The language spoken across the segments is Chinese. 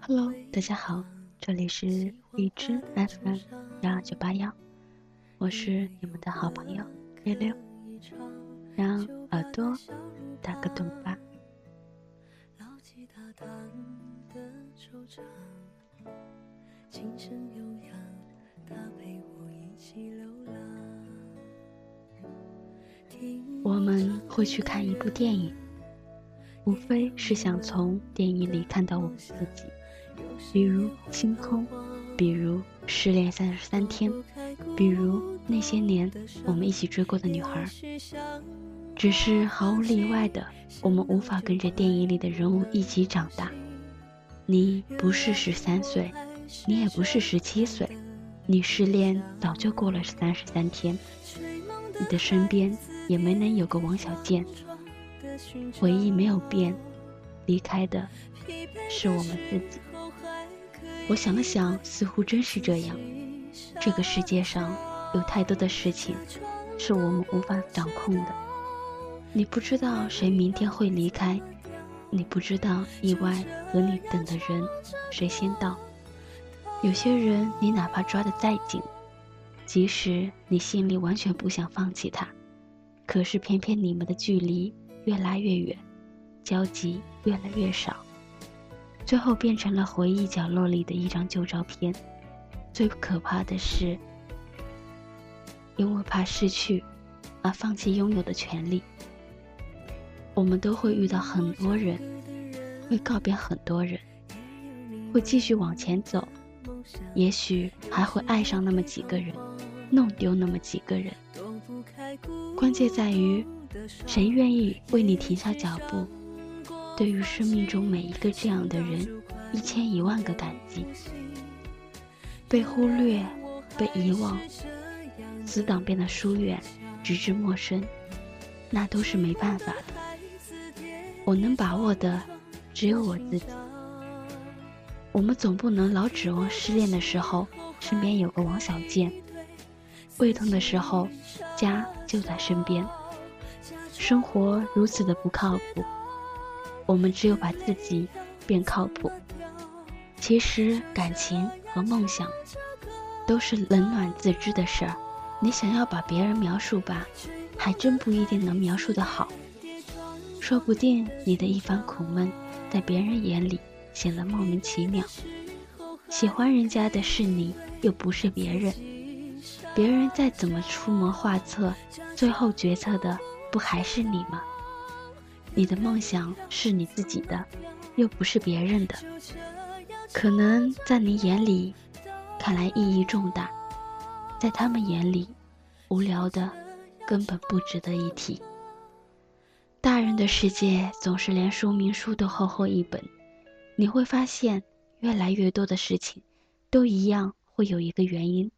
Hello，大家好，这里是荔枝 FM 幺二九八幺，我是你们的好朋友六六，让耳朵打个盹吧。我会去看一部电影，无非是想从电影里看到我们自己，比如星空，比如失恋三十三天，比如那些年我们一起追过的女孩。只是毫无例外的，我们无法跟着电影里的人物一起长大。你不是十三岁，你也不是十七岁，你失恋早就过了三十三天，你的身边也没能有个王小贱。回忆没有变，离开的是我们自己。我想了想，似乎真是这样。这个世界上有太多的事情是我们无法掌控的。你不知道谁明天会离开。你不知道意外和你等的人谁先到。有些人你哪怕抓得再紧，即使你心里完全不想放弃他，可是偏偏你们的距离越拉越远，交集越来越少，最后变成了回忆角落里的一张旧照片。最可怕的是，因为怕失去而放弃拥有的权利。我们都会遇到很多人，会告别很多人，会继续往前走，也许还会爱上那么几个人，弄丢那么几个人。关键在于，谁愿意为你停下脚步？对于生命中每一个这样的人，一千一万个感激。被忽略，被遗忘，死党变得疏远，直至陌生，那都是没办法的。我能把握的只有我自己。我们总不能老指望失恋的时候身边有个王小贱，胃痛的时候家就在身边。生活如此的不靠谱，我们只有把自己变靠谱。其实感情和梦想都是冷暖自知的事儿，你想要把别人描述吧，还真不一定能描述的好。说不定你的一番苦闷，在别人眼里显得莫名其妙。喜欢人家的是你，又不是别人。别人再怎么出谋划策，最后决策的不还是你吗？你的梦想是你自己的，又不是别人的。可能在你眼里，看来意义重大，在他们眼里，无聊的，根本不值得一提。大人的世界总是连说明书都厚厚一本，你会发现越来越多的事情，都一样会有一个原因。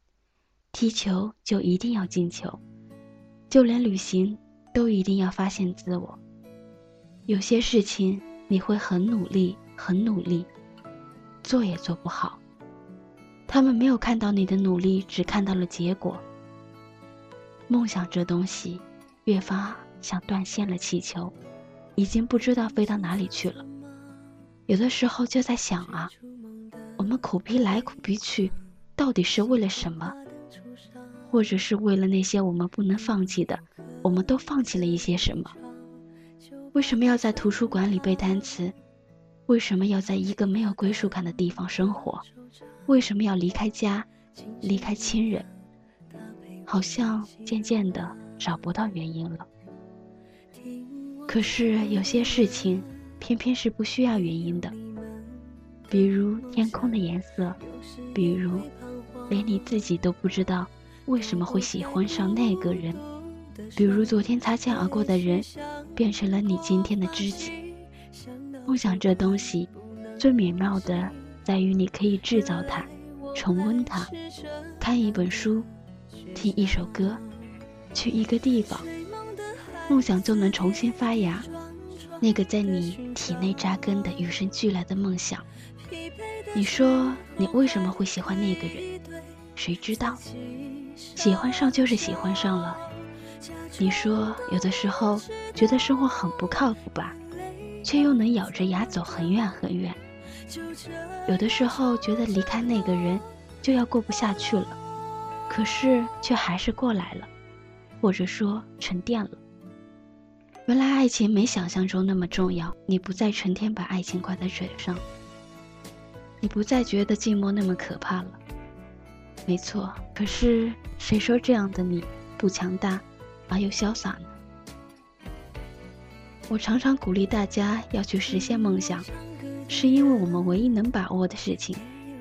踢球就一定要进球，就连旅行都一定要发现自我。有些事情你会很努力，很努力，做也做不好。他们没有看到你的努力，只看到了结果。梦想这东西，越发。像断线了气球，已经不知道飞到哪里去了。有的时候就在想啊，我们苦逼来苦逼去，到底是为了什么？或者是为了那些我们不能放弃的，我们都放弃了一些什么？为什么要在图书馆里背单词？为什么要在一个没有归属感的地方生活？为什么要离开家，离开亲人？好像渐渐的找不到原因了。可是有些事情，偏偏是不需要原因的，比如天空的颜色，比如连你自己都不知道为什么会喜欢上那个人，比如昨天擦肩而过的人，变成了你今天的知己。梦想这东西，最美妙的在于你可以制造它，重温它，看一本书，听一首歌，去一个地方。梦想就能重新发芽，那个在你体内扎根的与生俱来的梦想。你说你为什么会喜欢那个人？谁知道？喜欢上就是喜欢上了，你说有的时候觉得生活很不靠谱吧，却又能咬着牙走很远很远。有的时候觉得离开那个人就要过不下去了，可是却还是过来了，或者说沉淀了。原来爱情没想象中那么重要，你不再成天把爱情挂在嘴上，你不再觉得寂寞那么可怕了。没错，可是谁说这样的你不强大？而又潇洒呢？我常常鼓励大家要去实现梦想，是因为我们唯一能把握的事情，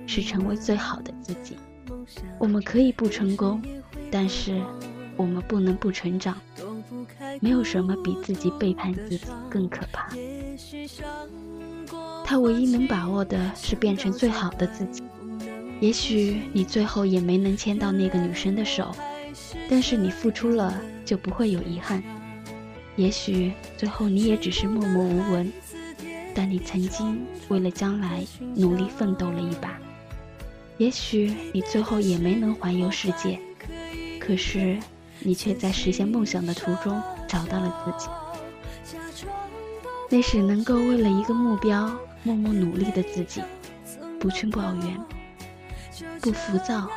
是成为最好的自己。我们可以不成功，但是我们不能不成长。没有什么比自己背叛自己更可怕。他唯一能把握的是变成最好的自己。也许你最后也没能牵到那个女生的手。但是你付出了，就不会有遗憾。也许最后你也只是默默无闻，但你曾经为了将来努力奋斗了一把。也许你最后也没能环游世界，可是你却在实现梦想的途中找到了自己。那是能够为了一个目标默默努力的自己，不去抱怨，不浮躁，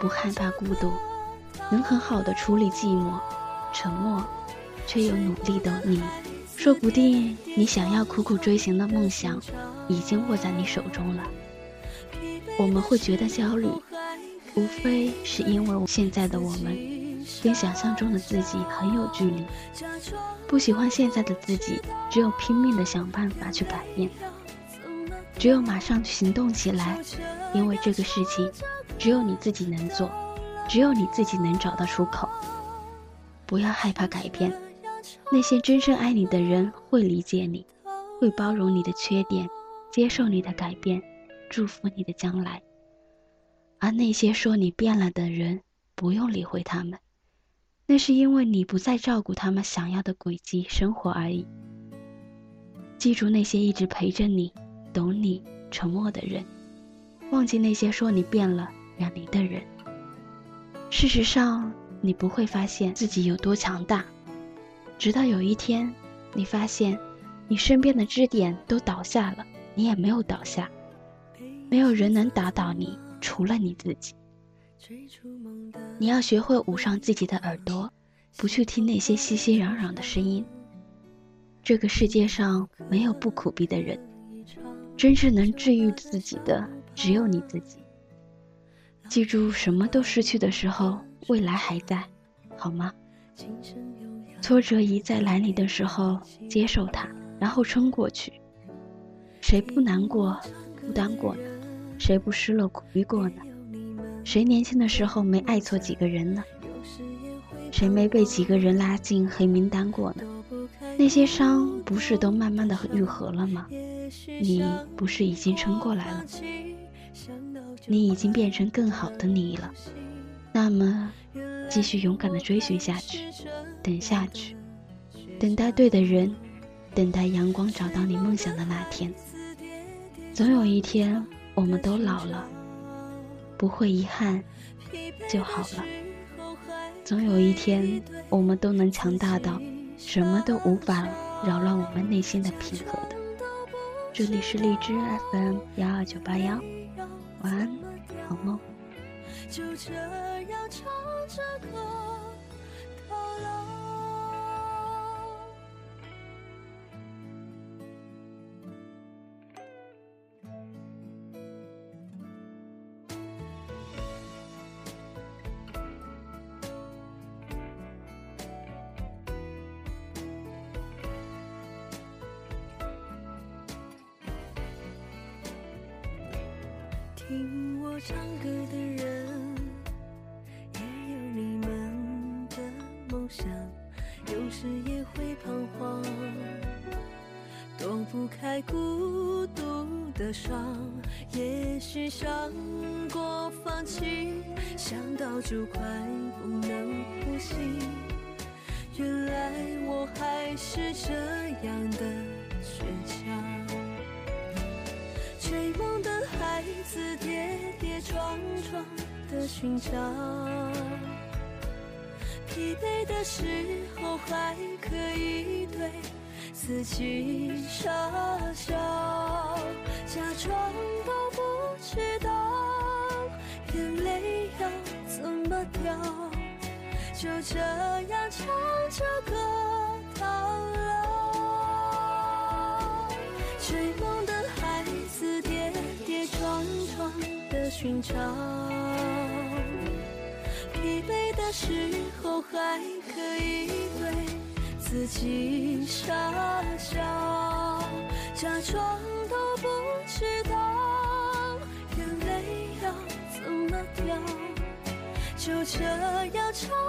不害怕孤独。能很好的处理寂寞、沉默，却又努力的你，说不定你想要苦苦追寻的梦想，已经握在你手中了。我们会觉得焦虑，无非是因为现在的我们，跟想象中的自己很有距离。不喜欢现在的自己，只有拼命的想办法去改变，只有马上行动起来，因为这个事情，只有你自己能做。只有你自己能找到出口。不要害怕改变，那些真正爱你的人会理解你，会包容你的缺点，接受你的改变，祝福你的将来。而那些说你变了的人，不用理会他们，那是因为你不再照顾他们想要的轨迹生活而已。记住那些一直陪着你、懂你、沉默的人，忘记那些说你变了、远离的人。事实上，你不会发现自己有多强大，直到有一天，你发现你身边的支点都倒下了，你也没有倒下。没有人能打倒你，除了你自己。你要学会捂上自己的耳朵，不去听那些熙熙攘攘的声音。这个世界上没有不苦逼的人，真正能治愈自己的只有你自己。记住，什么都失去的时候，未来还在，好吗？挫折一再来临的时候，接受它，然后撑过去。谁不难过、孤单过呢？谁不失落、苦逼过呢？谁年轻的时候没爱错几个人呢？谁没被几个人拉进黑名单过呢？那些伤不是都慢慢的愈合了吗？你不是已经撑过来了？你已经变成更好的你了，那么，继续勇敢的追寻下去，等下去，等待对的人，等待阳光找到你梦想的那天。总有一天，我们都老了，不会遗憾就好了。总有一天，我们都能强大到什么都无法扰乱我们内心的平和的。这里是荔枝 FM 幺二九八幺。晚安，好梦。就这样唱着歌到老。听我唱歌的人，也有你们的梦想，有时也会彷徨，躲不开孤独的伤。也许想过放弃，想到就快不能呼吸，原来我还是这样的倔强。追梦的孩子，跌跌撞撞的寻找，疲惫的时候还可以对自己傻笑，假装都不知道眼泪要怎么掉，就这样唱着歌到老。追梦的寻找。疲惫的时候还可以对自己傻笑，假装都不知道眼泪要怎么掉，就这样唱。